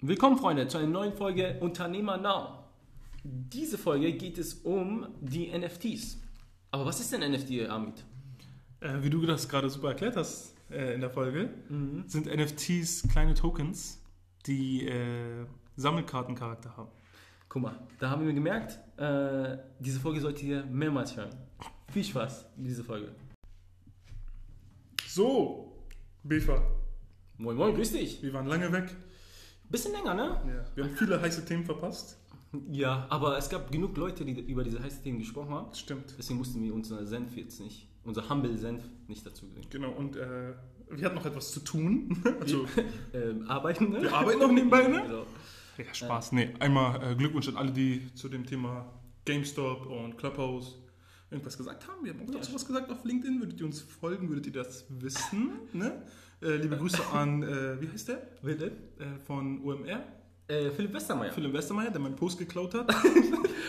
Willkommen, Freunde, zu einer neuen Folge Unternehmer Now. Diese Folge geht es um die NFTs. Aber was ist denn NFT, Amit? Äh, wie du das gerade super erklärt hast äh, in der Folge, sind NFTs kleine Tokens, die äh, Sammelkartencharakter haben. Guck mal, da haben wir gemerkt, äh, diese Folge solltet ihr mehrmals hören. Viel Spaß mit dieser Folge. So, Befa, Moin, moin, grüß dich. wir waren lange weg. Bisschen länger, ne? Ja. Wir haben viele heiße Themen verpasst. Ja, aber es gab genug Leute, die über diese heißen Themen gesprochen haben. Das stimmt. Deswegen mussten wir unser Senf jetzt nicht, unser Humble Senf nicht dazu bringen. Genau, und äh, wir hatten noch etwas zu tun. also, Ähm, arbeiten, ne? wir arbeiten noch nebenbei, ne? Genau. Ja, Spaß. Nee, einmal äh, Glückwunsch an alle, die zu dem Thema GameStop und Clubhouse irgendwas gesagt haben. Wir haben auch dazu was gesagt auf LinkedIn. Würdet ihr uns folgen, würdet ihr das wissen. Ne? Äh, liebe Grüße an, äh, wie heißt der? Bitte? Äh, von OMR. Äh, Philipp Westermeier. Philipp Westermeier, der meinen Post geklaut hat.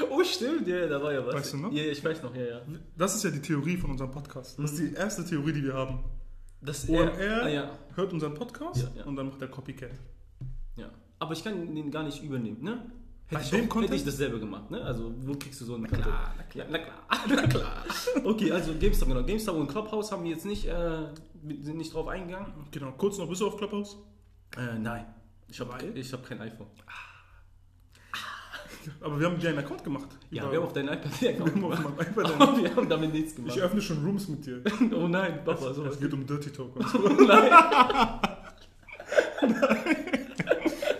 Oh, stimmt, ja, da war ja was. Weißt du noch? Ja, ich weiß noch, ja, ja. Das ist ja die Theorie von unserem Podcast. Das ist die erste Theorie, die wir haben. Das OMR ah, ja, hört unseren Podcast Ja, ja. und dann macht er Copycat. ja. Aber ich kann den gar nicht übernehmen, ne? Hätte ich, dem auch, hätte Content? ich das selber gemacht, ne? Also, wo kriegst du so einen klar, na klar. Na klar. Na klar. okay, also GameStop, genau. GameStop und Clubhouse haben wir jetzt nicht, äh, wir sind nicht drauf eingegangen. Genau, kurz noch, bist du auf Clubhouse? Äh, nein. Ich habe ich hab kein iPhone. Aber wir haben dir einen Account gemacht. Ja, Über- wir haben auf dein iPad wir Account haben auf gemacht. meinem iPad einen- Aber wir haben damit nichts gemacht. Ich öffne schon Rooms mit dir. oh nein, Papa, sowas. Es geht um Dirty Talk und so. nein.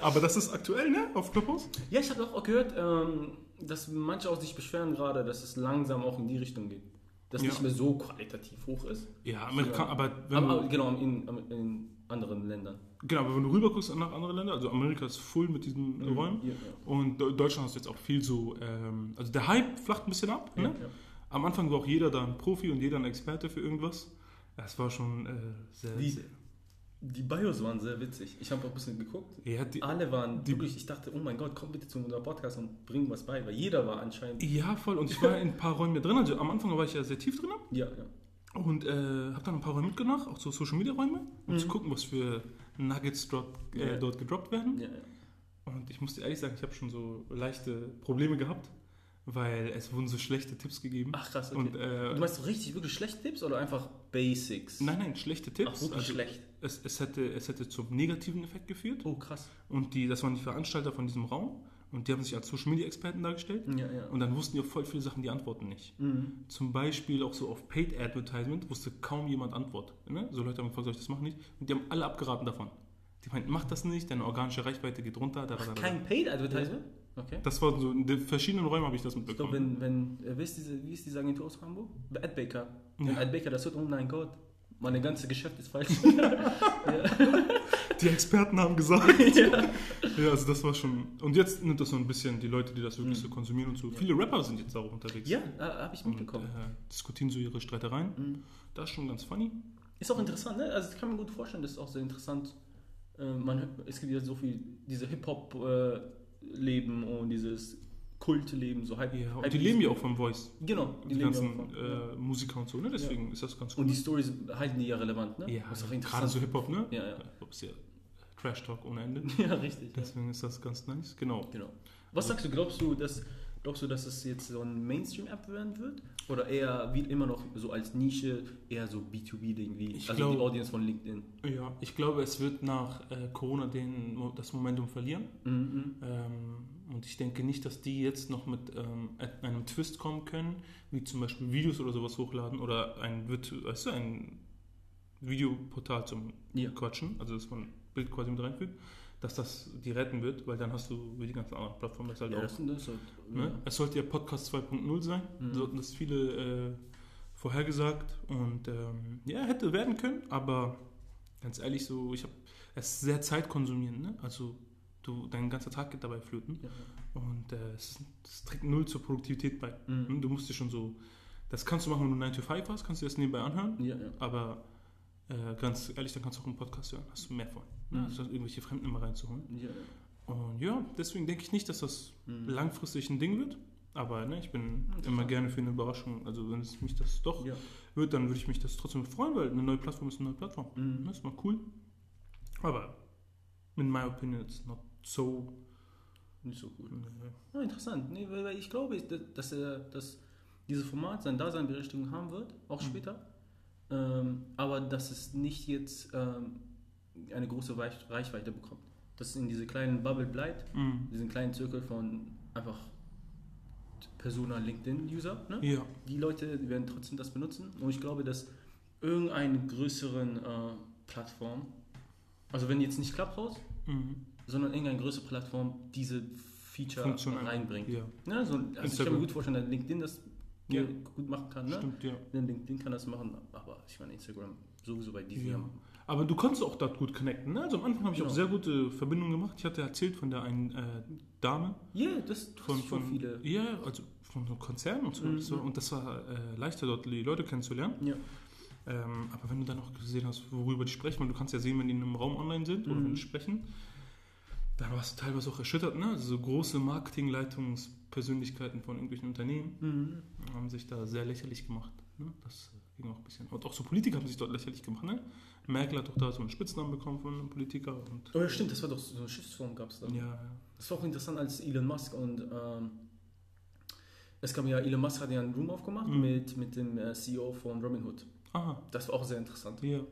Aber das ist aktuell, ne? Auf Clubhouse? Ja, ich habe auch gehört, ähm, dass manche auch sich beschweren gerade, dass es langsam auch in die Richtung geht. Dass Ja. nicht mehr so qualitativ hoch ist. Ja, Amerika, aber wenn Aber, du, genau, in, in anderen Ländern. genau, aber wenn du rüber guckst nach anderen Ländern, also Amerika ist voll mit diesen Räumen Ja, ja. und De- Deutschland hast jetzt auch viel so, ähm, also der Hype flacht ein bisschen ab, ne? Am Anfang war auch jeder da ein Profi und jeder ein Experte für irgendwas. Das war schon äh, sehr, sehr... Die Bios waren sehr witzig. Ich habe auch ein bisschen geguckt. Ja, die, Alle waren die- wirklich, ich dachte, oh mein Gott, komm bitte zu unserem Podcast und bring was bei, weil jeder war anscheinend. ja, voll. Und ich war in ein paar Räumen drin. Also am Anfang war ich ja sehr tief drin. Ja, ja. Und äh, habe dann ein paar Räume mitgebracht, auch so Social Media Räume, um Mhm. zu gucken, was für Nuggets dort, äh, Ja. dort gedroppt werden. ja, ja. Und ich muss dir ehrlich sagen, ich habe schon so leichte Probleme gehabt, weil es wurden so schlechte Tipps gegeben. Ach krass, okay. Und, äh, du meinst so richtig wirklich schlechte Tipps oder einfach Basics? nein, nein, schlechte Tipps. Ach, wirklich Also schlecht. Es, es, hätte, es hätte zum negativen Effekt geführt. Oh, krass. Und die, das waren die Veranstalter von diesem Raum. Und die haben sich als Social Media Experten dargestellt. Ja, ja. Und dann wussten die auf voll viele Sachen die Antworten nicht. Mhm. Zum Beispiel auch so auf Paid Advertisement wusste kaum jemand Antwort. Ne? So Leute haben gefragt, soll ich das machen nicht? Und die haben alle abgeraten davon. Die meinten, mach das nicht, deine organische Reichweite geht runter. Da, da, da, da. Kein Paid Advertisement? Okay. Das war so, in den verschiedenen Räumen habe ich das Ich glaube, mitbekommen. wenn, wenn, äh, wie ist diese, wie ist diese Agentur aus Hamburg? Bei Adbaker. Wenn Ja. Adbaker das hört, oh mein Gott, mein ganzes Geschäft ist falsch. Die Experten haben gesagt. ja. ja, also das war schon. Und jetzt nimmt das so ein bisschen die Leute, die das wirklich Mhm. so konsumieren und so. Viele Rapper sind jetzt auch unterwegs. ja, äh, habe ich Und mitbekommen. äh, diskutieren so ihre Streitereien. Mhm. Das ist schon ganz funny. Ist auch interessant, ne? Also ich kann mir gut vorstellen, das ist auch sehr interessant. Äh, man, es gibt ja so viel, diese Hip-Hop-Leben und dieses Kultleben, so halb. Ja, halb die leben ja auch vom Voice. Genau, Die, leben ja ganzen von- äh, Musiker und so, ne? Deswegen ist das ganz Und die Stories halten die ja relevant, ne? Ja, das ist auch gerade so Hip-Hop, ne? Ja, ja. Hip-Hop ist ja Trash Talk ohne Ende. ja, richtig. Ja. Deswegen ist das ganz nice. Genau. Genau. Was sagst du, glaubst du, dass, glaubst du, dass es jetzt so ein Mainstream-App werden wird? Oder eher wie immer noch so als Nische, eher so B2B-Ding wie Ich also die glaub- Audience von LinkedIn? Ja, ich glaube, es wird nach äh, Corona den, das Momentum verlieren. Mhm. Ähm, und ich denke nicht, dass die jetzt noch mit ähm, einem Twist kommen können, wie zum Beispiel Videos oder sowas hochladen oder ein, weißt du, ein Videoportal zum Ja. Quatschen, also dass man Bild quasi mit reinfügt, dass das die retten wird, weil dann hast du wie die ganzen anderen Plattformen das halt Ja, auch. das, das halt, Ne? Es sollte ja Podcast 2.0 sein, Mhm. so hatten das viele äh, vorhergesagt und ähm, ja, hätte werden können, aber ganz ehrlich, so, ich habe es ist sehr zeitkonsumierend, ne? also du, dein ganzer Tag geht dabei flöten ja. und äh, es, es trägt null zur Produktivität bei. Mhm. Du musst dir schon so, das kannst du machen, wenn du 9 to 5 hast, kannst du das nebenbei anhören, Ja, ja. aber äh, ganz ehrlich, dann kannst du auch einen Podcast hören, hast du mehr von. Ne? Mhm. Anstatt irgendwelche Fremden immer reinzuholen. ja. Und ja, deswegen denke ich nicht, dass das Mhm. langfristig ein Ding wird. Aber ne, ich bin immer gerne für eine Überraschung. Also wenn es mich das doch ja. wird, dann würde ich mich das trotzdem freuen, weil eine neue Plattform ist eine neue Plattform. Mhm. Das ist mal cool. Aber in my opinion, it's not so. Nicht so gut. äh, Ja, interessant. Nee, weil, ich glaube, dass, er, dass dieses Format sein Daseinberechtigung haben wird, auch Mhm. später. Ähm, aber dass es nicht jetzt ähm, eine große Reichweite bekommt. Dass es in diese kleinen Bubble bleibt, mm, diesen kleinen Zirkel von einfach Persona LinkedIn-User. Ne? Ja. Die Leute werden trotzdem das benutzen. Und ich glaube, dass irgendeine größeren äh, Plattform, also wenn jetzt nicht Clubhouse, Mm, sondern irgendeine größere Plattform diese Feature Funktion reinbringt. ja. Ja, so, also ich kann mir gut vorstellen, dass LinkedIn das Ja. gut machen kann. Ne? Stimmt, ja. Denn LinkedIn kann das machen, aber ich meine Instagram sowieso bei diesen Ja. Aber du konntest auch dort gut connecten. Ne? Also am Anfang habe ich Genau. auch sehr gute Verbindungen gemacht. Ich hatte erzählt von der einen äh, Dame, Ja, das du von, von viele. ja, also von so einem Konzern und so. Mhm. Das war, und das war äh, leichter dort die Leute kennenzulernen. Ja. Ähm, aber wenn du dann auch gesehen hast, worüber die sprechen, weil du kannst ja sehen, wenn die in einem Raum online sind oder Mhm. wenn die sprechen, dann warst du teilweise auch erschüttert. Ne? Also so große Marketingleitungspersönlichkeiten von irgendwelchen Unternehmen Mhm. haben sich da sehr lächerlich gemacht. Ne? Das ging auch ein bisschen. Und auch so Politiker haben sich dort lächerlich gemacht. Ne? Merkel hat doch da so einen Spitznamen bekommen von einem Politiker. Und, Oh ja, stimmt, das war doch so eine Schiffsform gab es da. ja, ja. Das war auch interessant, als Elon Musk und ähm, es kam ja, Elon Musk hat ja einen Room aufgemacht Mhm. mit, mit dem äh, CEO von Robinhood. Aha, Das war auch sehr interessant. ja. Ja,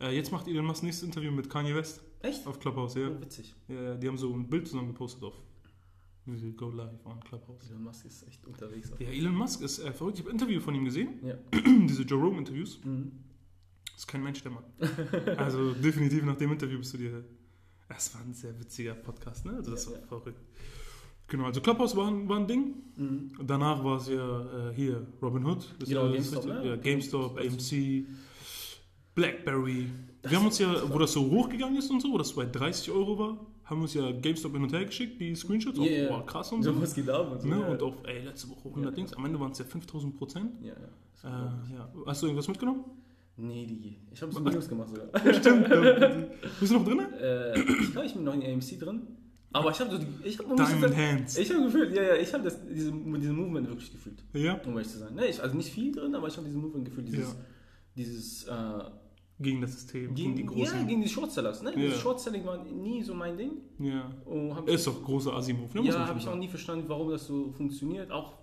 ja. Äh, jetzt macht Elon Musk nächstes Interview mit Kanye West Echt? auf Clubhouse. Ja. Oh, witzig. Ja, ja, die haben so ein Bild zusammen gepostet auf Go Live on Clubhouse. Elon Musk ist echt unterwegs. Ja, Elon Musk ist äh, verrückt. Ich habe ein Interview von ihm gesehen. Ja. Diese Joe Rogan Interviews. Mhm. Ist kein Mensch, der Mann. Also definitiv nach dem Interview bist du dir. Es war ein sehr witziger Podcast, ne? Also das Ja, war ja. verrückt. Genau, also Clubhouse war, ein- war ein Ding. Mhm. Danach war es ja äh, hier Robin Hood. Genau, GameStop, ne? Ja, GameStop, AMC, Blackberry. Das wir haben uns ja, wo das so hochgegangen ist und so, wo das bei 30 Euro war, haben wir uns ja GameStop hin und her geschickt, die Screenshots. Ja, auch, boah, krass und so. So was geht ab und so. Ne? ja. Und auch, ey, letzte Woche 100 Ja. Dings. Am Ende waren es ja 5000 Prozent. Ja, ja. Das Äh, ja. Hast du irgendwas mitgenommen? Nee, die. Ich habe so Videos gemacht sogar. Stimmt. Bist du noch drin? äh, ich glaube, ich bin noch in AMC drin. Aber ich habe so die. Ich habe Diamond Hands. Ich habe gefühlt, ja, ja, ich habe diese, diese Movement wirklich gefühlt, Ja, um ehrlich zu sein. Ne, ich, also nicht viel drin, aber ich habe diesen Movement gefühlt, dieses, Ja. dieses äh, gegen das System, gegen, die ja, großen. gegen die Shortsellers. Ne? Ja. Shortselling war nie so mein Ding. Ja. Ist doch großer Asimov, ne? ja, habe ich auch nie verstanden, warum das so funktioniert. Auch,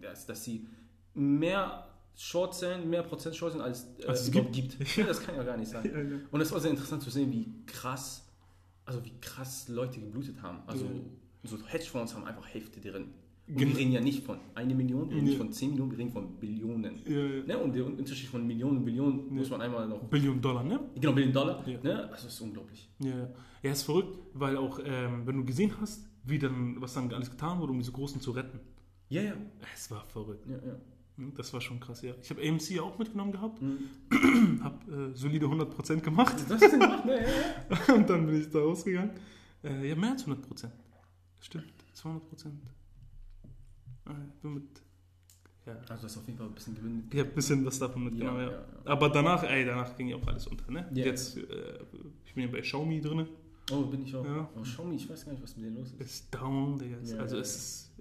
dass, dass sie mehr Shortsellen, mehr Prozent Shortsellen als, äh, Als es überhaupt gibt. gibt. Ja, das kann ja gar nicht sein. Ja, ja. Und es war sehr interessant zu sehen, wie krass, also wie krass Leute geblutet haben. Also Ja. so Hedgefonds haben einfach Hälfte drin. Wir reden ja nicht von einer Million, wir reden nicht von 10 Millionen, wir reden von Billionen. Ne? Und der Unterschied von Millionen und Billionen muss man einmal noch. Billion Dollar, ne? Genau, Billion Dollar. Ne? Also das ist unglaublich. Ja, ja, ist verrückt, weil auch, ähm, wenn du gesehen hast, wie dann, was dann alles getan wurde, um diese Großen zu retten. Ja, ja. Es war verrückt. ja, ja. Das war schon krass, ja. Ich habe AMC auch mitgenommen gehabt, Mhm. habe äh, solide 100% gemacht Das hast du gemacht, ne? Ja, ja. und dann bin ich da rausgegangen. Äh, ja, mehr als 100%. Stimmt, 200%. Äh, bin mit, ja, Also du hast auf jeden Fall ein bisschen Gewinn. ich habe ein bisschen was davon mitgenommen, ja. ja, ja. Aber danach, ey, danach ging ja auch alles unter, ne? Ja. Jetzt, äh, ich bin ja bei Xiaomi drin. Oh, bin ich auch. Ja. Oh, Xiaomi, ich weiß gar nicht, was mit denen los ist. Ist down, Digga. Ja, also ja, es ist.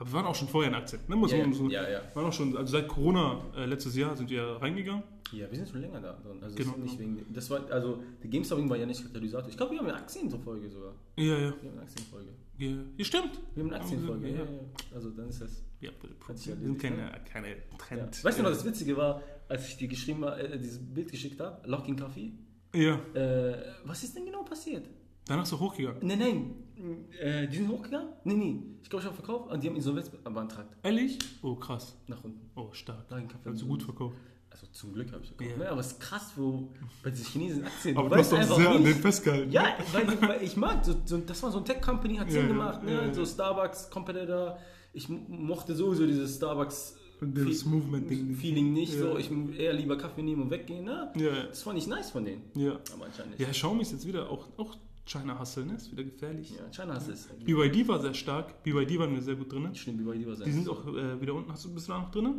Aber wir waren auch schon vorher in Aktien. Ne? Muss ja, man so, ja, ja. waren auch schon, also seit Corona äh, letztes Jahr sind wir reingegangen. Ja, wir sind schon länger da drin. Also Genau, nicht genau. wegen, das war, also der GameStop war ja nicht Katalysator. Ich glaube, wir haben eine Aktienfolge sogar. Ja, ja. Wir haben eine Aktienfolge. Ja, ja stimmt. Wir haben eine Aktienfolge, Ja, ja, ja. Also dann ist das. Ja, wir sind keine, ne? keine. Trend. Weißt du noch, das Witzige war, als ich dir geschrieben habe, äh, dieses Bild geschickt habe, Locking Coffee. Ja, Äh, was ist denn genau passiert? danach ist er hochgegangen. Nein, nein. Äh, die sind hochgegangen? Nee, nee. Ich glaube, ich habe verkauft und die haben Insolvenz beantragt. Ehrlich? Oh, krass. Nach unten. Oh, stark. Locking Coffee. Also gut verkauft. Also zum Glück habe ich verkauft. Ja. Ne? Aber es ist krass, wo bei diesen chinesischen Aktien. Aber du du hast doch sehr an den festgehalten. Ja, weil, weil ich mag, so, so, das war so ein Tech-Company, hat Sinn ja, gemacht, ne? ja, ja. so Starbucks, Competitor. Ich mo- mochte sowieso dieses Starbucks Fe- Movement-Ding nicht. Feeling nicht, Ja. so ich eher lieber Kaffee nehmen und weggehen, ne? Ja, Das fand ich nice von denen, ja. aber anscheinend nicht. Ja, Xiaomi ist jetzt wieder auch, auch China Hustle, ne? Ist wieder gefährlich. Ja, China hast es. BYD war sehr stark. BYD waren wir sehr gut drin. Stimmt, dir war Die sind auch äh, wieder unten. Hast du, bist du da noch drin?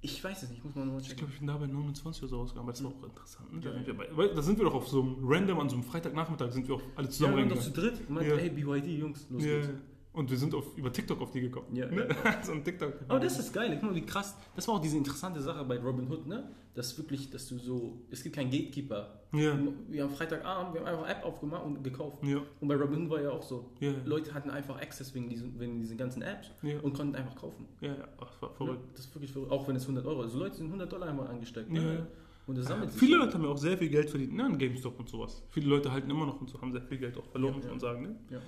Ich weiß es nicht, muss man mal Ich checken. glaube, ich bin da bei 29 oder so rausgegangen, aber das war auch interessant. Ne? Da, Ja. sind wir bei, da sind wir doch auf so einem random, an so einem Freitagnachmittag sind wir auch alle Ja, zusammen wir waren doch reingegangen. zu dritt und meinte, Ja. hey, BYD, Jungs, los Ja. geht's. Und wir sind auf, über TikTok auf die gekommen. Ja, ne? so ein TikTok. Aber das ist geil, guck mal, wie krass. Das war auch diese interessante Sache bei Robin Hood, ne? Dass wirklich, dass du so, es gibt keinen Gatekeeper. Ja. Wir haben Freitagabend, wir haben einfach App aufgemacht und gekauft. Ja. Und bei Robin Hood war ja auch so. Ja. Leute hatten einfach Access wegen diesen, wegen diesen ganzen Apps Ja. und konnten einfach kaufen. Ja, ja. Ach, das war Ja, verrückt. das ist wirklich verrückt. Auch wenn es 100 Euro ist. Also Leute sind 100 Dollar einmal angesteckt. Ja, Ne? ja. Und das sammelt sich. Viele Leute haben ja auch sehr viel Geld verdient, ne, an GameStop und sowas. Viele Leute halten immer noch und so, haben sehr viel Geld auch verloren, Ja, muss ja. man sagen, ne? Ja, ja.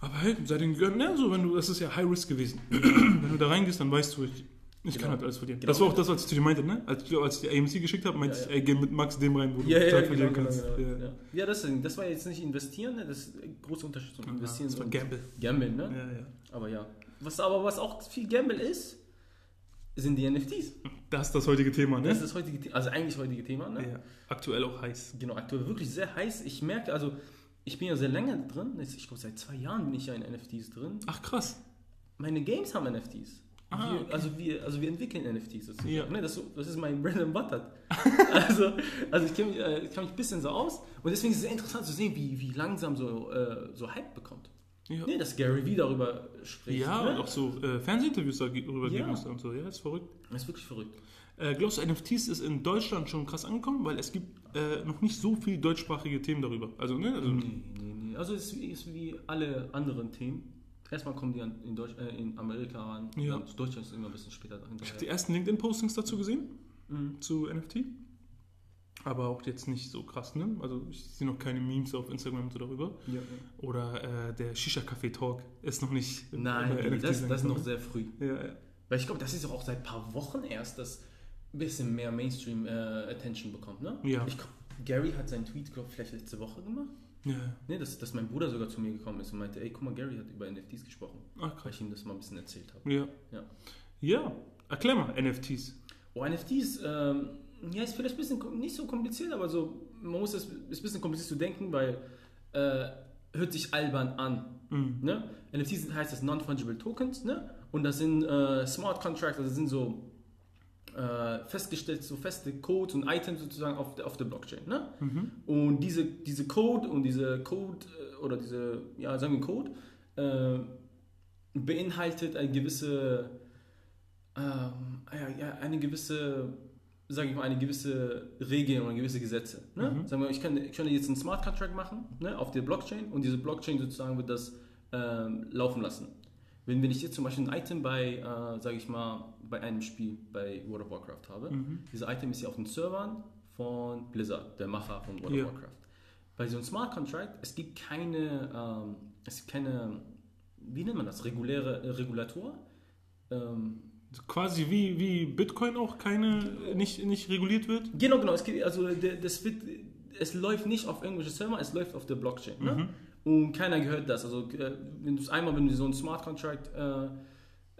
Aber hey, seit den ne, so, wenn du, das ist ja High Risk gewesen. wenn du da reingehst, dann weißt du, ich, ich Genau. kann halt alles verlieren. Genau. Das war auch das, was ich zu dir meinte, ne? Als, als ich die AMC geschickt habe, meinte Ja, ja. ich, ey, geh mit Max dem rein, wo du Ja, ja, Zeit genau, verlieren genau, kannst. genau. Ja. Ja, ja deswegen, das war jetzt nicht investieren, ne? das ist ein großer Unterschied zum Investieren. das war Gamble. Gamble, ne? Ja, ja. Aber ja. Was aber was auch viel Gamble ist, sind die NFTs. Das ist das heutige Thema, ne? Das ist das heutige Thema, also eigentlich heutige Thema, ne? ja. Aktuell auch heiß. Genau, aktuell wirklich sehr heiß. Ich merke, also ich bin ja sehr lange drin. Ich glaube, seit zwei Jahren bin ich ja in NFTs drin. Ach krass. Meine Games haben NFTs. Ah, wir, okay. also, wir, also wir entwickeln NFTs. sozusagen, Ja. Ne, das, das ist mein Bread and Butter. also, also ich kenne mich, äh, kenn mich ein bisschen so aus. Und deswegen ist es sehr interessant zu sehen, wie, wie langsam so, äh, so Hype bekommt. Ja, Ne, dass Gary Vee darüber spricht. ja ne? und auch so äh, Fernsehinterviews darüber Ja. geben musste und so. Ja, ist verrückt. Das ist wirklich verrückt. Äh, glaubst du, NFTs ist in Deutschland schon krass angekommen? Weil es gibt äh, noch nicht so viel deutschsprachige Themen darüber. Also, ne? Also, Nee, nee, nee. Also es ist, wie alle anderen Themen. Erstmal kommen die an, in, Deutsch, äh, in Amerika an. Ja. Deutschland ist immer ein bisschen später dahinter. Ich habe die ersten LinkedIn-Postings dazu gesehen, Mhm. zu NFT. Aber auch jetzt nicht so krass, ne? Also ich sehe noch keine Memes auf Instagram so darüber. Ja, ja. Oder äh, der Shisha-Café-Talk ist noch nicht Nein, das, das ist noch sehr früh. Ja, ja. Weil ich glaube, das ist auch seit ein paar Wochen erst, dass bisschen mehr Mainstream-Attention bekommt, ne? Ja. Ich Gary hat seinen Tweet, glaube vielleicht letzte Woche gemacht. ja. ja. Ne, dass, dass mein Bruder sogar zu mir gekommen ist und meinte, ey, guck mal, Gary hat über NFTs gesprochen. Ach, Weil krass. ich ihm das mal ein bisschen erzählt habe. Ja. Ja. Ja, erklär mal NFTs. Oh, NFTs, ähm, ja, ist vielleicht ein bisschen nicht so kompliziert, aber so, man muss das, ist ein bisschen kompliziert zu denken, weil äh, hört sich albern an. Mhm. Ne? NFTs sind, heißt das Non-Fungible Tokens, ne? Und das sind äh, Smart Contracts, also das sind so äh, festgestellt, so feste Codes und Items sozusagen auf der, auf der Blockchain, ne? Mhm. Und diese, diese Code und diese Code äh, oder diese, ja, sagen wir Code, äh, beinhaltet eine gewisse, ähm, ja, ja, eine gewisse, sage ich mal, eine gewisse Regeln oder gewisse Gesetze. Ne? Mhm. Sagen wir, ich kann, ich kann jetzt einen Smart Contract machen ne, auf der Blockchain und diese Blockchain sozusagen wird das ähm, laufen lassen. Wenn, wenn ich jetzt zum Beispiel ein Item bei, äh, sage ich mal, bei einem Spiel bei World of Warcraft habe, Mhm. dieses Item ist ja auf den Servern von Blizzard, der Macher von World Ja. of Warcraft. Bei so einem Smart Contract, es gibt keine, ähm, es gibt keine, wie nennt man das, reguläre äh, Regulator? Ähm, Quasi wie, wie Bitcoin auch keine, nicht, nicht reguliert wird. genau, genau, es gibt, also das wird, es läuft nicht auf irgendwelche Server, es läuft auf der Blockchain. Ne? Und keiner gehört das. Also äh, wenn du es einmal, wenn du so einen Smart Contract äh,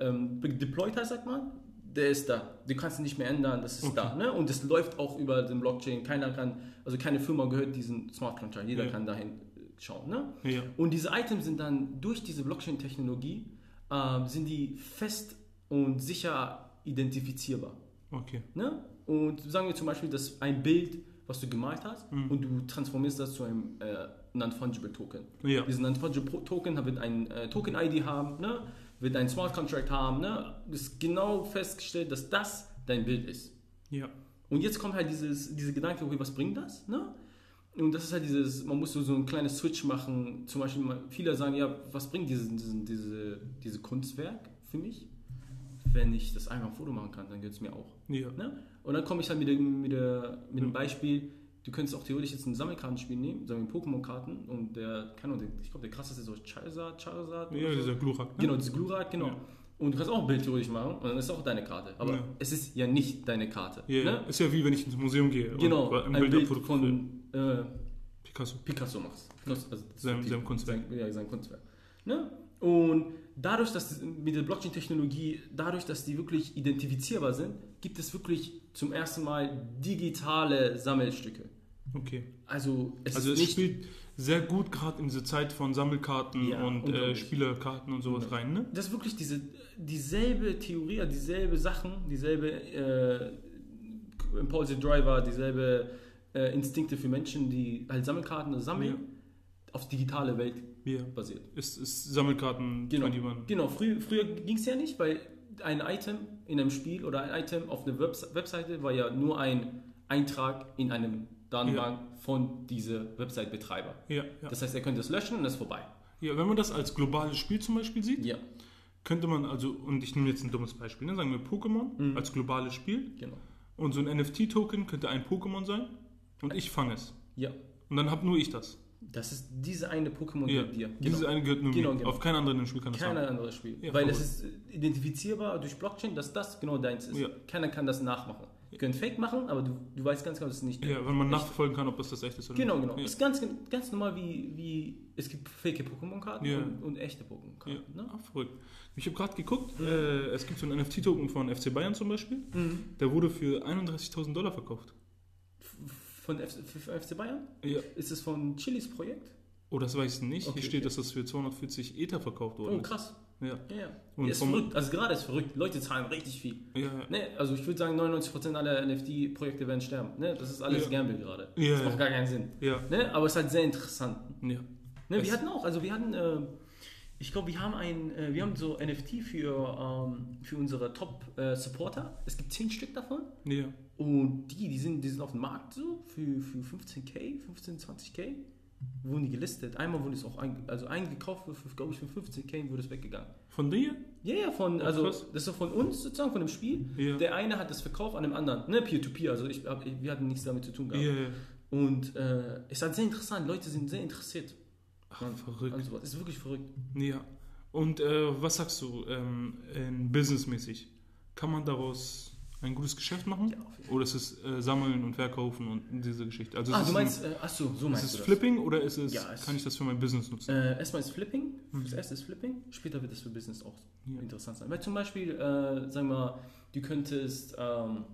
ähm, deployed hast, sagt man, der ist da. Du kannst ihn nicht mehr ändern, das ist Okay. da. Ne? Und es läuft auch über den Blockchain. Keiner kann, also keine Firma gehört diesen Smart Contract. Jeder Ja. kann dahin äh, schauen. Ne? Ja. Und diese Items sind dann durch diese Blockchain-Technologie ähm, sind die fest und sicher identifizierbar. Okay. Ne? Und sagen wir zum Beispiel, dass ein Bild, was du gemalt hast, Mhm. und du transformierst das zu einem äh, Non-Fungible Token. Ja. Diesen Non-Fungible Token wird ein äh, Token-ID haben, ne? wird ein Smart Contract haben. Ne? ist genau festgestellt, dass das dein Bild ist. Ja. Und jetzt kommt halt dieses, diese Gedanke, okay, was bringt das? Ne? Und das ist halt dieses, man muss so, so ein kleines Switch machen. Zum Beispiel, viele sagen, ja, was bringt dieses, diese, diese Kunstwerk für mich? Wenn ich das einfach ein Foto machen kann, dann gehört es mir auch. Ja. Ne? Und dann komme ich halt mit, dem, mit, der, mit dem Beispiel, du könntest auch theoretisch jetzt ein Sammelkartenspiel nehmen, sagen wir Pokémon-Karten und der, keine Ahnung, ich glaube der krasseste ist so Charizard, Charizard. Ja, dieser Glurak. Ne? Genau, diese Glurak, genau. Ja. Und du kannst auch ein Bild theoretisch machen und dann ist auch deine Karte. Aber Ja. es ist ja nicht deine Karte. Ja, ne? Ist ja wie wenn ich ins Museum gehe Genau, und ein Bild abfotografiere. von äh, Picasso. Picasso machst. Also Sein- seinem Kunstwerk. Sein, ja, sein Kunstwerk. Ne? Und dadurch, dass mit der Blockchain-Technologie, dadurch, dass die wirklich identifizierbar sind, gibt es wirklich zum ersten Mal digitale Sammelstücke. Okay. Also es Also es spielt sehr gut gerade in diese Zeit von Sammelkarten Ja, und äh. Spielerkarten und sowas rein, ne? das ist wirklich diese, dieselbe Theorie, dieselbe Sachen, dieselbe äh, Impulsive Driver, dieselbe äh, Instinkte für Menschen, die halt Sammelkarten sammeln. Auf digitale Welt Ja. basiert. Ist, ist Sammelkarten Genau, 21. genau. Früh, früher ging es ja nicht, weil ein Item in einem Spiel oder ein Item auf einer Webs Webseite war ja nur ein Eintrag in einem Datenbank von dieser Website-Betreiber. Ja, ja. Das heißt, er könnte es löschen und es ist vorbei. ja, wenn man das als globales Spiel zum Beispiel sieht, Ja, könnte man also, und ich nehme jetzt ein dummes Beispiel, ne? sagen wir Pokémon Mhm. als globales Spiel genau. und so ein NFT-Token könnte ein Pokémon sein und ich fange es. Ja, Und dann habe nur ich das. Das ist diese eine Pokémon Ja. dir. Diese eine gehört nur Genau, mir. genau. Auf kein anderes Spiel kann das Kein anderes Spiel. Ja, Weil es ist identifizierbar durch Blockchain, dass das genau deins ist. Ja. Keiner kann das nachmachen. Die können Fake machen, aber du, du weißt ganz genau, dass es nicht Ja, wenn man nachverfolgen kann, ob das das echt ist oder Genau, nicht. genau. Ja. Ist ganz, ganz normal wie, wie es gibt fake Pokémon-Karten und, und echte. Pokémon-Karten. Ne? Ah, verrückt. Ich habe gerade geguckt, äh, es gibt so einen NFT-Token von FC Bayern zum Beispiel. Mhm. Der wurde für 31.000 Dollar verkauft. F- Von FC, für FC Bayern? Ja. Ist es von Chilis Projekt? Oh, das weiß ich nicht. Okay, Hier steht, okay. dass das für 240 Ether verkauft Oh, wurde. krass. Ja. Ja, ja. Und ja ist verrückt. Also gerade ist verrückt. Leute zahlen richtig viel. Ja, ja. Ne? Also ich würde sagen, 99% aller NFT-Projekte werden sterben. Ne? Das ist alles Ja. Gamble gerade. Ja, das macht gar keinen Sinn. ja. Ne? Aber es ist halt sehr interessant. ja. Ne, wir hatten auch, also wir hatten, äh, ich glaube, wir haben ein, äh, wir haben so NFT für, ähm, für unsere Top-Supporter. es gibt 10 Stück davon. ja. Und die, die sind, die sind auf dem Markt so für, für 15k, 15, 20k. Wurden die gelistet. Einmal wurde es auch ein, also eingekauft, glaube ich, für 15k wurde es weggegangen. Von dir? Ja, ja, von, also das ist so von uns sozusagen, von dem Spiel. Ja. Der eine hat das verkauft an dem anderen, ne, Peer-to-Peer, also ich, hab- wir hatten nichts damit zu tun gehabt. ja. Und äh, es ist halt sehr interessant, Leute sind sehr interessiert. Ach, an- verrückt. sowas. ist wirklich verrückt. Ja. Und äh, was sagst du, ähm, in businessmäßig? Kann man daraus ein gutes Geschäft machen? Ja, Oder ist es äh, Sammeln und Verkaufen und diese Geschichte? Also Ah, ist du meinst, äh, ach so, so ein, ist meinst es du das. Flipping oder ist es, Ja, es- kann ich das für mein Business nutzen? Äh, erstmal ist Flipping, das erste ist Flipping, später wird es für Business auch Ja. interessant sein. Weil zum Beispiel, äh, sagen wir mal, du könntest ähm,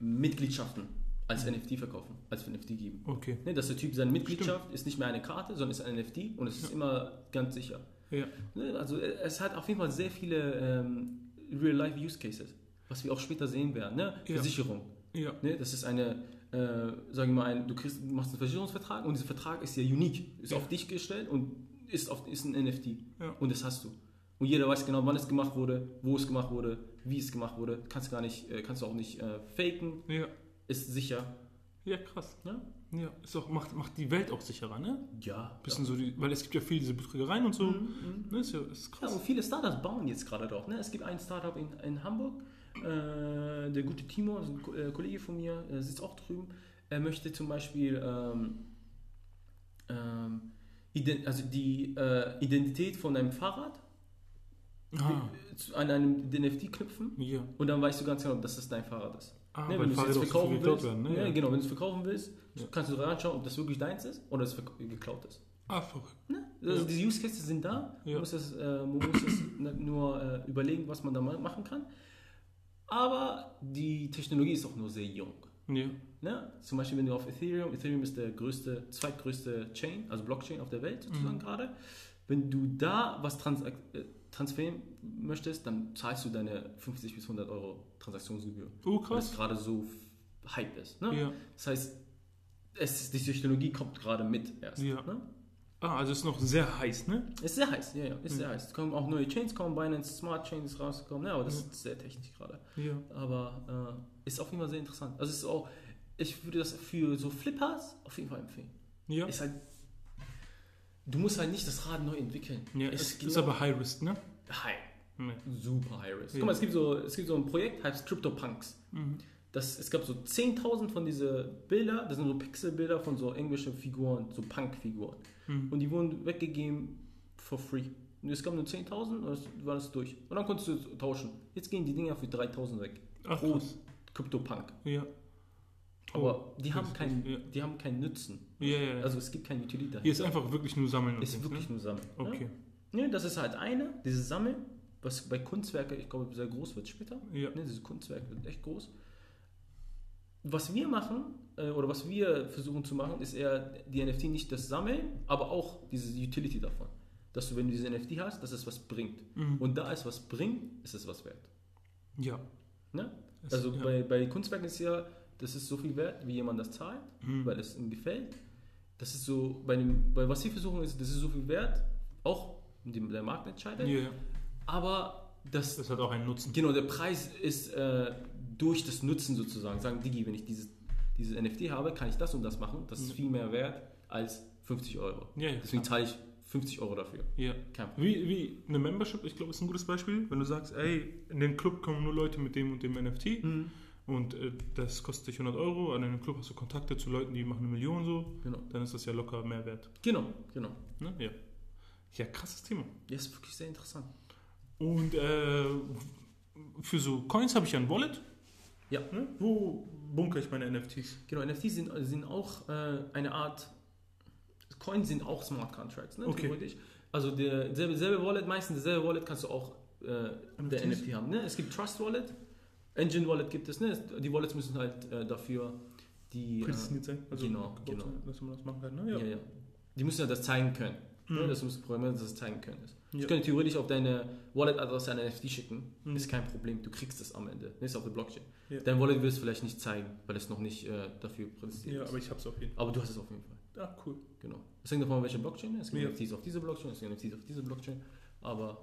Mitgliedschaften als NFT verkaufen, als NFT geben. Okay. Ne, dass der Typ seine Mitgliedschaft ist nicht mehr eine Karte, sondern ist ein NFT und es ist immer ganz sicher. Ja. Ne, also äh, es hat auf jeden Fall sehr viele ähm, Real-Life-Use-Cases, was wir auch später sehen werden. Ne? Ja. Versicherung. Ja. Ne? Das ist eine, äh, sagen wir mal, ein, du, kriegst, machst einen Versicherungsvertrag und dieser Vertrag ist ja unique, ist Ja. auf dich gestellt und ist, auf, ist ein NFT. Ja. Und das hast du. Und jeder weiß genau, wann es gemacht wurde, wo es gemacht wurde, wie es gemacht wurde. Kannst gar nicht, äh, kannst du auch nicht äh, faken, Ja. Ist sicher. Ja, krass. Ne? Ja. Ist auch, macht, macht die Welt auch sicherer, ne? Ja. Bisschen so die, weil es gibt ja viel diese Betrügereien und so. Mhm, mhm. Ne, ist ja ist Ja, krass. und viele Startups bauen jetzt gerade drauf. Ne? Es gibt ein Startup in, in Hamburg, äh, der gute Timo, also ein äh, Kollege von mir, äh, sitzt auch drüben. Er möchte zum Beispiel ähm, ähm, also die äh, Identität von einem Fahrrad Ah, zu- an einem NFT knüpfen ja. und dann weißt du ganz genau, dass das dein Fahrrad ist. Ah, Ne, wenn du es jetzt verkaufen willst, werden, ne? ja, Ja. genau, wenn du es verkaufen willst, Ja. kannst du reinschauen, ob das wirklich deins ist oder es geklaut ist. Ah, verrückt. Ne? Also Ja. die Use Cases sind da. Man muss, das, äh, man muss das n- nur äh, überlegen, was man da machen kann. Aber die Technologie ist auch nur sehr jung. Ja. Ne? Zum Beispiel, wenn du auf Ethereum, Ethereum ist der größte, zweitgrößte Chain, also Blockchain auf der Welt sozusagen Mhm. gerade. Wenn du da was trans äh, transferieren möchtest, dann zahlst du deine 50 bis 100 Euro Transaktionsgebühr. Oh, Weil es krass. gerade so Hype ist. Ne? Ja. Das heißt, es, die Technologie kommt gerade mit erst. Ja. Ne? Ah, also ist noch sehr heiß, ne? Ist sehr heiß, ja, ja, ist Ja. sehr heiß. Es kommen auch neue Chains, kommen Binance Smart Chains rausgekommen, ja, aber das ist sehr technisch gerade. Ja. Aber äh, ist auf jeden Fall sehr interessant. Also ist auch, ich würde das für so Flippers auf jeden Fall empfehlen. Ja. Ist halt, du musst halt nicht das Rad neu entwickeln. ja Es ist, ist aber High Risk, ne? High, Ja. super High Risk. Guck mal, es gibt so, es gibt so ein Projekt, heißt CryptoPunks. Mhm. Das, es gab so 10.000 von diese Bilder, das sind so Pixelbilder von so englischen Figuren, so Punk-Figuren. Mhm. Und die wurden weggegeben for free. Und es gab nur 10.000 und das war das durch. Und dann konntest du tauschen. Jetzt gehen die Dinger für 3.000 weg. Ach, Pro. CryptoPunk. Ja. Aber die haben, keinen, ja. die haben keinen Nutzen. Ja, ja, ja. Also es gibt keinen Utility dahinter. Hier ist einfach wirklich nur Sammeln ist wirklich ne? nur Sammeln. Okay. Ja? Ja, das ist halt eine, dieses Sammeln, was bei Kunstwerke, ich glaube, sehr groß wird später. Ja. Ne, diese Kunstwerke wird echt groß. Was wir machen, äh, oder was wir versuchen zu machen, ist eher die NFT nicht das Sammeln, aber auch diese Utility davon. Dass du, wenn du diese NFT hast, dass es was bringt. Mhm. Und da es was bringt, ist es was wert. Ja. Ne? Es- Also ja. bei, bei Kunstwerken ist ja, das ist so viel wert, wie jemand das zahlt, Mhm. weil es ihm gefällt. Das ist so, bei, dem, bei was sie versuchen, ist, das ist so viel wert, auch der Markt entscheidet, ja. Aber das, Das hat auch einen Nutzen. genau, der Preis ist äh, durch das Nutzen sozusagen. Sagen, Digi, wenn ich dieses, dieses NFT habe, kann ich das und das machen. Das ist viel mehr wert als 50 Euro. Ja, ja, Deswegen zahle ich 50 Euro dafür. Ja. Wie, wie eine Membership, ich glaube, ist ein gutes Beispiel. Wenn du sagst, ey, in den Club kommen nur Leute mit dem und dem NFT Mhm. und äh, das kostet dich 100 Euro, an einem Club hast du Kontakte zu Leuten, die machen eine Million so, Genau. dann ist das ja locker mehr wert. Genau, genau. Ne? Ja. ja, krasses Thema. Ja, ist wirklich sehr interessant. Und äh, für so Coins habe ich ja ein Wallet. Ja. Ne? Wo bunkere ich meine NFTs? Genau, NFTs sind, sind auch äh, eine Art, Coins sind auch Smart Contracts, ne, Okay. theoretisch. Also der selbe, selbe Wallet, meistens derselbe Wallet kannst du auch äh, der? NFT haben. Ne? Es gibt Trust Wallet, Engine Wallet gibt es, ne? Die Wallets müssen halt äh, dafür die... Prädestiniert sein. Also genau, genau. sein, dass man das machen kann. Ne? ja. Ja, Die müssen ja das zeigen können. Ne? Mhm. Das muss programmieren, dass das zeigen können. Ja. Ich könnte theoretisch auf deine Wallet-Adresse ein NFT schicken. Mhm. Ist kein Problem. Du kriegst es am Ende. Ist auf der Blockchain. Ja. Dein Wallet wird es vielleicht nicht zeigen, weil es noch nicht äh, dafür präsentiert Ja, ist. aber ich habe es auf jeden Fall. Aber du hast es auf jeden Fall. Ah, cool. Genau. Es hängt davon, welche Blockchain. Es gibt Ja. NFTs auf diese Blockchain, es gibt NFTs auf diese Blockchain. Aber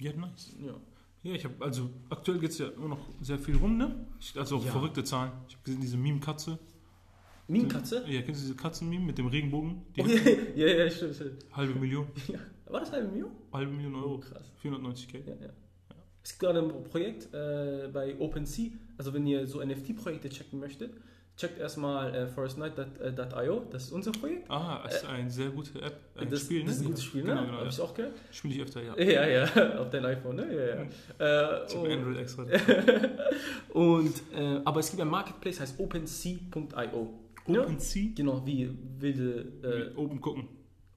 Ja, nice. ja. Ja, ich habe, also aktuell geht es ja immer noch sehr viel rum, ne? Ich, also auch Ja. verrückte Zahlen. Ich habe gesehen, diese Meme-Katze. Meme-Katze? Ja, kennst du diese Katzen-Meme mit dem Regenbogen? Oh, ja, ja, ja, stimmt, stimmt. halbe Million. Ja. War das halbe Million? Halbe Million Euro. Oh, krass. 490k. Ja, ja. Es gibt gerade ein Projekt äh, bei OpenSea. Also, wenn ihr so NFT-Projekte checken möchtet, checkt erstmal äh, forestnight.io. Das ist unser Projekt. Ah, es ist eine sehr gute App. Ein das, Spiel, ne? das ist ein gutes Spiel, ne? Genau, genau. Habe Ja. ich auch gehört. Spiele ich öfter, ja. Ja, ja, auf dein iPhone, ne? Ja, ja. Äh, Ich habe Android extra. Und, äh, aber es gibt ein Marketplace, heißt OpenSea.io. Ja? Open Sea? Genau, wie wilde Wie Open gucken.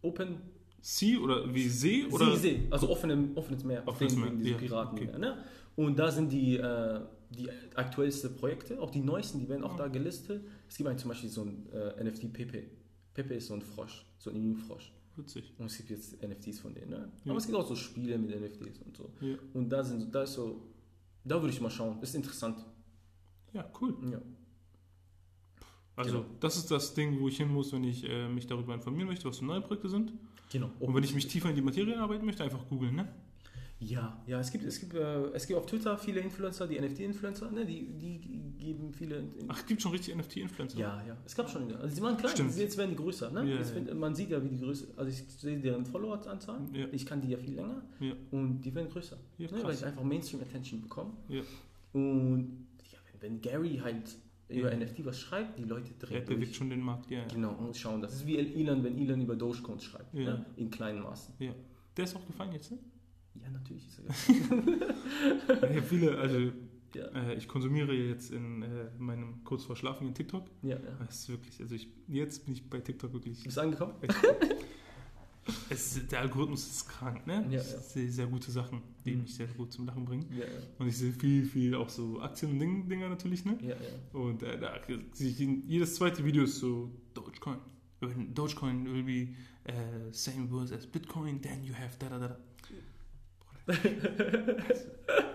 äh, Open Sea oder wie See? Oder? See, See, also offene, offenes Meer, auf Offenes den Meer, diese ja, Piraten. okay. Ne? Und da sind die, äh, die aktuellsten Projekte, auch die neuesten, die werden auch Ah. da gelistet. Es gibt einen, zum Beispiel so ein äh, NFT Pepe. Pepe ist so ein Frosch, so ein Frosch. Witzig. Und es gibt jetzt NFTs von denen. Ne? Ja. Aber es gibt auch so Spiele mit NFTs und so. Ja. Und da sind da ist so, da würde ich mal schauen. Das ist interessant. ja, cool. Ja. Also, Genau. das ist das Ding, wo ich hin muss, wenn ich äh, mich darüber informieren möchte, was so neue Projekte sind. Genau. Und wenn ich mich tiefer in die Materie arbeiten möchte, einfach googeln, ne? Ja, ja, es gibt, es gibt, äh, es gibt auf Twitter viele Influencer, die NFT-Influencer, ne, die, die geben viele. Ach, gibt schon richtig NFT-Influencer? ja, ja, es gab schon. Also sie waren klein, Stimmt. jetzt werden die größer. Ne? Ja, ja. man sieht ja, wie die Größe. Also ich sehe deren Follower-Anzahl. Ja. Ich kann die ja viel länger Ja. und die werden größer. Ne, weil ich einfach Mainstream-Attention bekomme. Ja. Und ja, wenn, wenn Gary halt über Ja. NFT was schreibt, die Leute Er drehen bewegt durch. schon den Markt, ja. ja. Genau, und schauen. Das ist wie Elon, wenn Elon über Dogecoin schreibt. Ja. Ne? In kleinen Maßen. ja. Der ist auch gefallen jetzt, ne? Ja, natürlich ist er Ich habe viele, also ja. äh, ich konsumiere jetzt in äh, meinem kurz vor Schlafen in TikTok. ja, ja. Das ist wirklich, also ich, jetzt bin ich bei TikTok wirklich. Bist du angekommen? Es, der Algorithmus ist krank, ne? Ja, ich ja. sehe sehr gute Sachen, die Mhm. mich sehr gut zum Lachen bringen. Ja, ja. Und ich sehe viel, viel auch so Aktien und Ding, Dinger natürlich, ne? Ja, ja. Und äh, da sehe ich jedes zweite Video ist so Dogecoin. When Dogecoin will be uh, same words as Bitcoin, then you have da da da.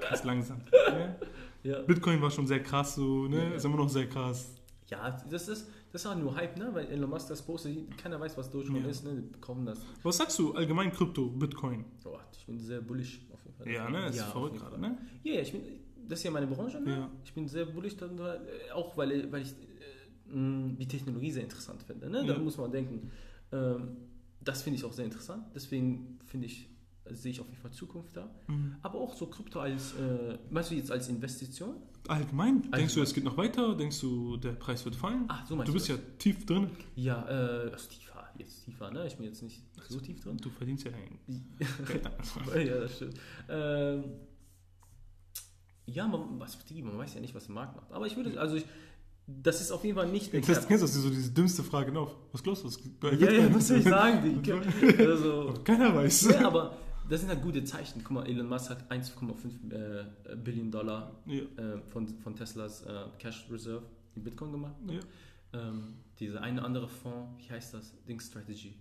Ganz langsam. Ne? Ja, Bitcoin war schon sehr krass, so, ne? Ist immer noch sehr krass. ja das, ist, das ist auch nur Hype, ne? Weil Elon Musk das postet, keiner weiß, was Dogecoin Ja. ist, ne? Die bekommen das. Was sagst du allgemein Krypto, Bitcoin? Oh, ich bin sehr bullish auf jeden Fall. Ja, ne? Ist ja, auf verrückt gerade, ne? Ja, ja, ich bin, das ist ja meine Branche, ne? Ja. Ich bin sehr bullish, dann, äh, auch weil, weil ich äh, mh, die Technologie sehr interessant finde, ne? Da muss man denken, ähm, das finde ich auch sehr interessant, deswegen finde ich, sehe ich auf jeden Fall Zukunft da. Mhm. Aber auch so Krypto als, äh, meinst du jetzt als Investition? Allgemein? Denkst du, Allgemein. es geht noch weiter? Denkst du, der Preis wird fallen? Ach, so meinst Du bist das? ja tief drin. Ja, äh, also tiefer, jetzt tiefer, ne? Ich bin jetzt nicht so tief drin. Du verdienst ja Geld. ja, das stimmt. Ähm, ja, man, was man weiß ja nicht, was der Markt macht. Aber ich würde, also ich, das ist auf jeden Fall nicht der Das Cap. kennst du so diese dümmste Frage auf. Was glaubst du? Was Ja, ja, was soll ich sagen, die also, Keiner weiß. ja, aber das sind halt gute Zeichen. Guck mal, Elon Musk hat 1,5 äh, Billion Dollar Ja, äh, von, von Teslas äh, Cash Reserve in Bitcoin gemacht. ja. Ähm, diese eine andere Fonds, wie heißt das? Ding Strategy.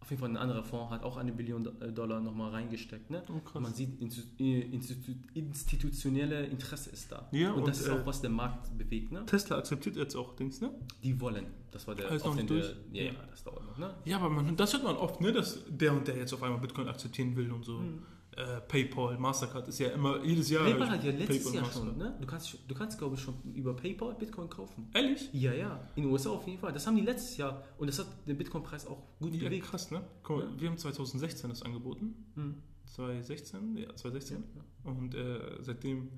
Auf jeden Fall ein anderer Fonds hat auch eine Billion Do- Dollar nochmal reingesteckt. Ne? Oh, man sieht, Institu- äh, Institu institutionelle Interesse ist da. Ja, und, und, das ist äh, auch, was der Markt bewegt. Ne? Tesla akzeptiert jetzt auch Dings, ne? Die wollen. Das war der Alles noch nicht durch? der- Ja, Ja. ja, das dauert noch. Ne? Ja, aber man, das hört man oft, ne? Dass der und der jetzt auf einmal Bitcoin akzeptieren will und so. Mhm. Äh, PayPal, Mastercard ist ja immer jedes Jahr. PayPal hat ja letztes PayPal, Jahr Mastercard. schon, ne? Du kannst, du kannst glaube ich, schon über PayPal Bitcoin kaufen. Ehrlich? Ja, ja. In den USA auf jeden Fall. Das haben die letztes Jahr. Und das hat den Bitcoin-Preis auch gut Ja, bewegt. krass, ne? Guck mal, Ja. wir haben 2016 das angeboten. Mhm. 2016? Ja, 2016. Ja. Und äh, seitdem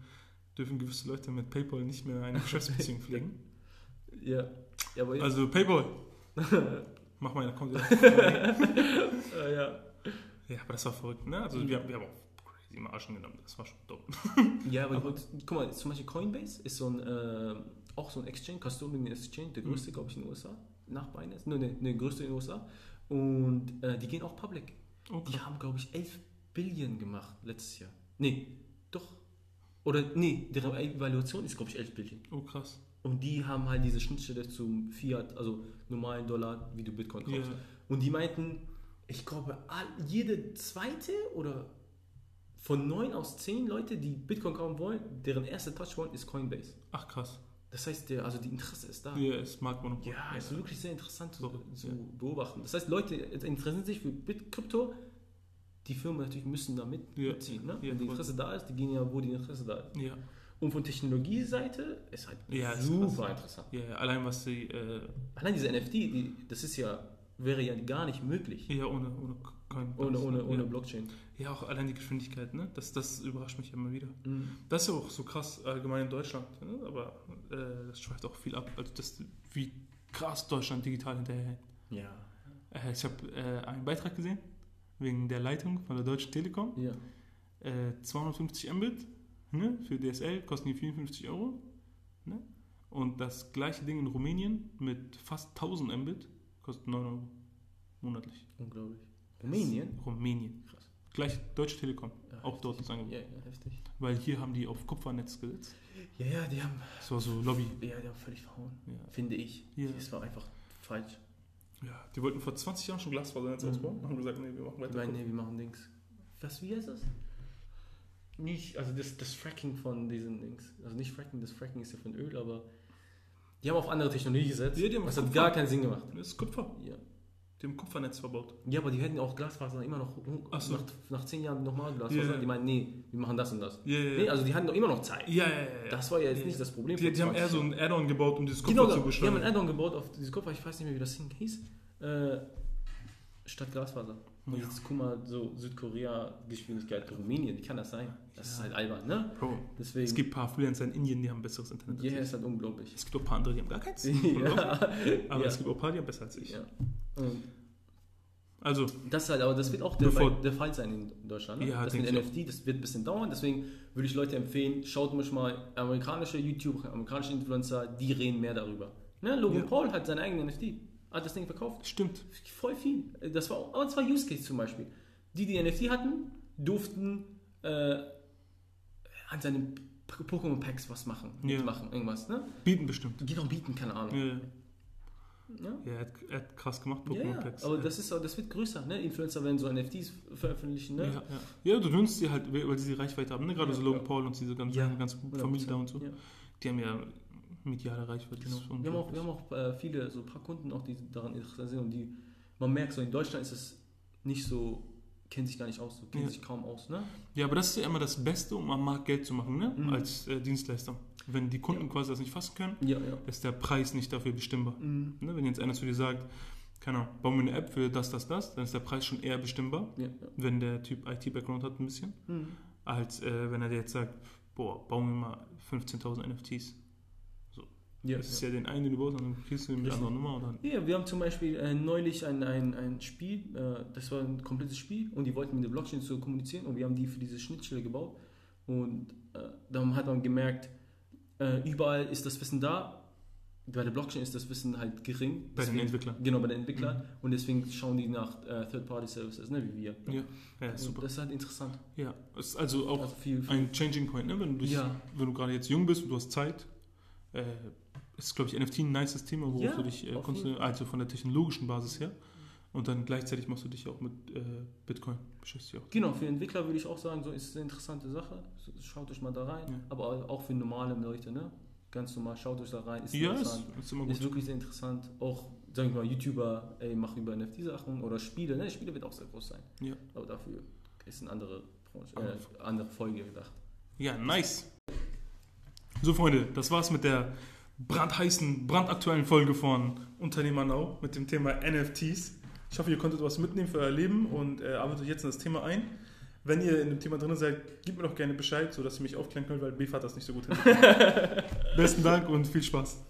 dürfen gewisse Leute mit PayPal nicht mehr eine Geschäftsbeziehung pflegen. Ja. ja, aber Also PayPal, mach mal wieder. äh, ja. Ja, aber das war verrückt, ne? Also Mhm. wir, wir haben auch crazy Marschen genommen. Das war schon dumm. Ja, aber, Aber- guck mal, zum Beispiel Coinbase ist so ein, äh, auch so ein Exchange, Custodian Exchange, der größte, Mhm. glaube ich, in den USA, nach Binance, ne, ne, ne, größte in den USA. Und äh, die gehen auch public. Oh, Die haben, glaube ich, 11 Billion gemacht letztes Jahr. Nee, doch. Oder, nee, deren Evaluation ist, glaube ich, 11 Billion. Oh, krass. Und die haben halt diese Schnittstelle zum Fiat, also normalen Dollar, wie du Bitcoin kaufst. Ja. Und die meinten, ich glaube, jede zweite oder von neun aus zehn Leute, die Bitcoin kaufen wollen, deren erster Touchpoint ist Coinbase. Ach, krass. Das heißt, der, also die Interesse ist da. Ja, ist Marktmonopol. Ja, ist wirklich sehr interessant zu, zu ja. beobachten. Das heißt, Leute interessieren sich für Bit Krypto. Die Firmen natürlich müssen da mit, Ja. mitziehen. Ne? Ja, Wenn die. Interesse da ist, die gehen ja, wo die Interesse da ist. Ja. Und von Technologieseite ist halt Ja, ist super krass. interessant. Ja, allein was sie, äh, Allein diese NFT, die, das ist ja, wäre ja gar nicht möglich. ja, ohne, ohne kein Ohne, ohne, ohne ja. Blockchain. ja, auch allein die Geschwindigkeit, ne? Das, das überrascht mich immer wieder. Mhm. Das ist ja auch so krass allgemein in Deutschland, ne? aber äh, das schweift auch viel ab, also das, wie krass Deutschland digital hinterherhängt. Ja. Äh, ich habe äh, einen Beitrag gesehen, wegen der Leitung von der Deutschen Telekom. Ja. Äh, 250 Mbit ne? für DSL kosten die 54 Euro. Ne? Und das gleiche Ding in Rumänien mit fast 1000 Mbit kostet 9 Euro monatlich. Unglaublich. Rumänien? Rumänien. Krass. Gleich Deutsche Telekom. Ja, auch dort heftig. das Angebot. Ja, ja, heftig. Weil hier haben die auf Kupfernetz gesetzt. Ja, ja, die haben, Das war so Lobby. ja, die haben völlig verhauen. Ja. Finde ich. Ja. Das war einfach falsch. ja. Die wollten vor 20 Jahren schon Glasfasernetz Mhm. ausbauen. Haben gesagt, nee, wir machen weiter. meine, nee, wir machen Dings. Was, wie heißt das? Nicht, also das, das Fracking von diesen Dings. Also nicht Fracking, das Fracking ist ja von Öl, aber die haben auf andere Technologie gesetzt. Ja, das auf hat Kupfer. gar keinen Sinn gemacht. Das ist Kupfer. Ja. Die haben Kupfernetz verbaut. ja, aber die hätten auch Glasfaser immer noch so. nach, nach zehn Jahren nochmal Glasfaser. Ja. Die meinen, nee, wir machen das und das. Ja, ja, Nee, also die hatten doch immer noch Zeit. ja, ja, ja. Das war ja jetzt nicht das Problem. Die, die haben 20 eher so ein Add-on gebaut, um dieses Kupfer Genau, zu die haben beschleunigen. ein Add-on gebaut auf diese Kupfer, ich weiß nicht mehr, wie das Ding hieß, äh, statt Glasfaser. Und Ja. jetzt guck mal, so Südkorea-Geschwindigkeit, Rumänien, wie kann das sein? Das ist Ja. halt albern, ne? Bro, Deswegen, es gibt ein paar Freelancer in Indien, die haben besseres Internet als hierher ich. ist halt unglaublich. Es gibt auch ein paar andere, die haben gar keins. ja. Aber ja. es gibt auch ein paar, die haben besser als ich. ja. Also, das halt, aber das wird auch der, der Fall sein in Deutschland. Ne? Ja, das mit. NFT, das wird ein bisschen dauern, deswegen würde ich Leute empfehlen, schaut euch mal amerikanische YouTube, amerikanische Influencer, die reden mehr darüber. Ne? Logan Ja. Paul hat seine eigene NFT, hat das Ding verkauft. stimmt. Voll viel. Das war, aber es war Use Case zum Beispiel. Die, die NFT hatten, durften äh, an seinen Pokémon Packs was machen, Ja. mitmachen, irgendwas. Ne? Bieten bestimmt. Genau bieten, keine Ahnung. Ja, ja. Ja? er, hat, er hat krass gemacht, Pokémon ja, Packs. aber ja. das, ist, das wird größer. Ne? Influencer werden so NFTs veröffentlichen. Ne? ja, ja. ja, du nutzt die halt, weil sie die Reichweite haben. Ne? Gerade so Logan. Paul und diese ganze, ganze 100%. Familie da und so. Die haben ja mediale Reichweite. Genau. Wir haben auch, wir haben auch äh, viele, so ein paar Kunden auch, die daran interessiert sind und die, man merkt so, in Deutschland ist es nicht so, kennt sich gar nicht aus, so, kennt Ja. sich kaum aus, ne? Ja, aber das ist ja immer das Beste, um am Markt Geld zu machen, ne? Mhm. als äh, Dienstleister. Wenn die Kunden Ja. quasi das nicht fassen können, Ja, ja. ist der Preis nicht dafür bestimmbar. Mhm. Ne? Wenn jetzt einer zu dir sagt, keine Ahnung, bau mir eine App für das, das, das, dann ist der Preis schon eher bestimmbar, wenn der Typ IT-Background hat ein bisschen, Mhm. als äh, wenn er dir jetzt sagt, boah, bau mir mal 15.000 NFTs. Ja, das ist ja. ja den einen, den du baust, und dann kriegst du ihn mit anderer Nummer dann. ja, wir haben zum Beispiel äh, neulich ein, ein, ein Spiel, äh, das war ein komplettes Spiel und die wollten mit der Blockchain so kommunizieren und wir haben die für diese Schnittstelle gebaut und äh, dann hat man gemerkt, äh, überall ist das Wissen da, bei der Blockchain ist das Wissen halt gering. Bei den Deswegen- Entwicklern. Genau, bei den Entwicklern und deswegen schauen die nach äh, Third-Party-Services, ne, wie wir. Ja, ja super. Das ist halt interessant. Ja, es ist also auch Also viel, viel ein Changing Point, ne? wenn, du dich, Ja. wenn du gerade jetzt jung bist und du hast Zeit. Äh, ist, glaube ich, NFT ein nices Thema, worauf Ja, du dich äh, konzentrierst, also von der technologischen Basis her. Und dann gleichzeitig machst du dich auch mit äh, Bitcoin beschäftigt. Genau, für Entwickler würde ich auch sagen, so ist es eine interessante Sache. Schaut euch mal da rein. Ja. Aber auch für normale Leute, ne? Ganz normal, schaut euch da rein. Ist Ja, ist, interessant. ist gut. Ist wirklich sehr interessant. Auch, sagen wir mal, YouTuber, ey, mach über NFT-Sachen oder Spiele. Ne? Spiele wird auch sehr groß sein. Ja. Aber dafür ist eine andere, Branche, äh, andere Folge gedacht. Ja, nice. So, Freunde, das war's mit der brandheißen, brandaktuellen Folge von Unternehmer Now mit dem Thema NFTs. Ich hoffe, ihr konntet was mitnehmen für euer Leben und äh, arbeitet euch jetzt in das Thema ein. Wenn ihr in dem Thema drin seid, gebt mir doch gerne Bescheid, sodass ihr mich aufklären könnt, weil Beef hat das nicht so gut hin. Besten Dank und viel Spaß.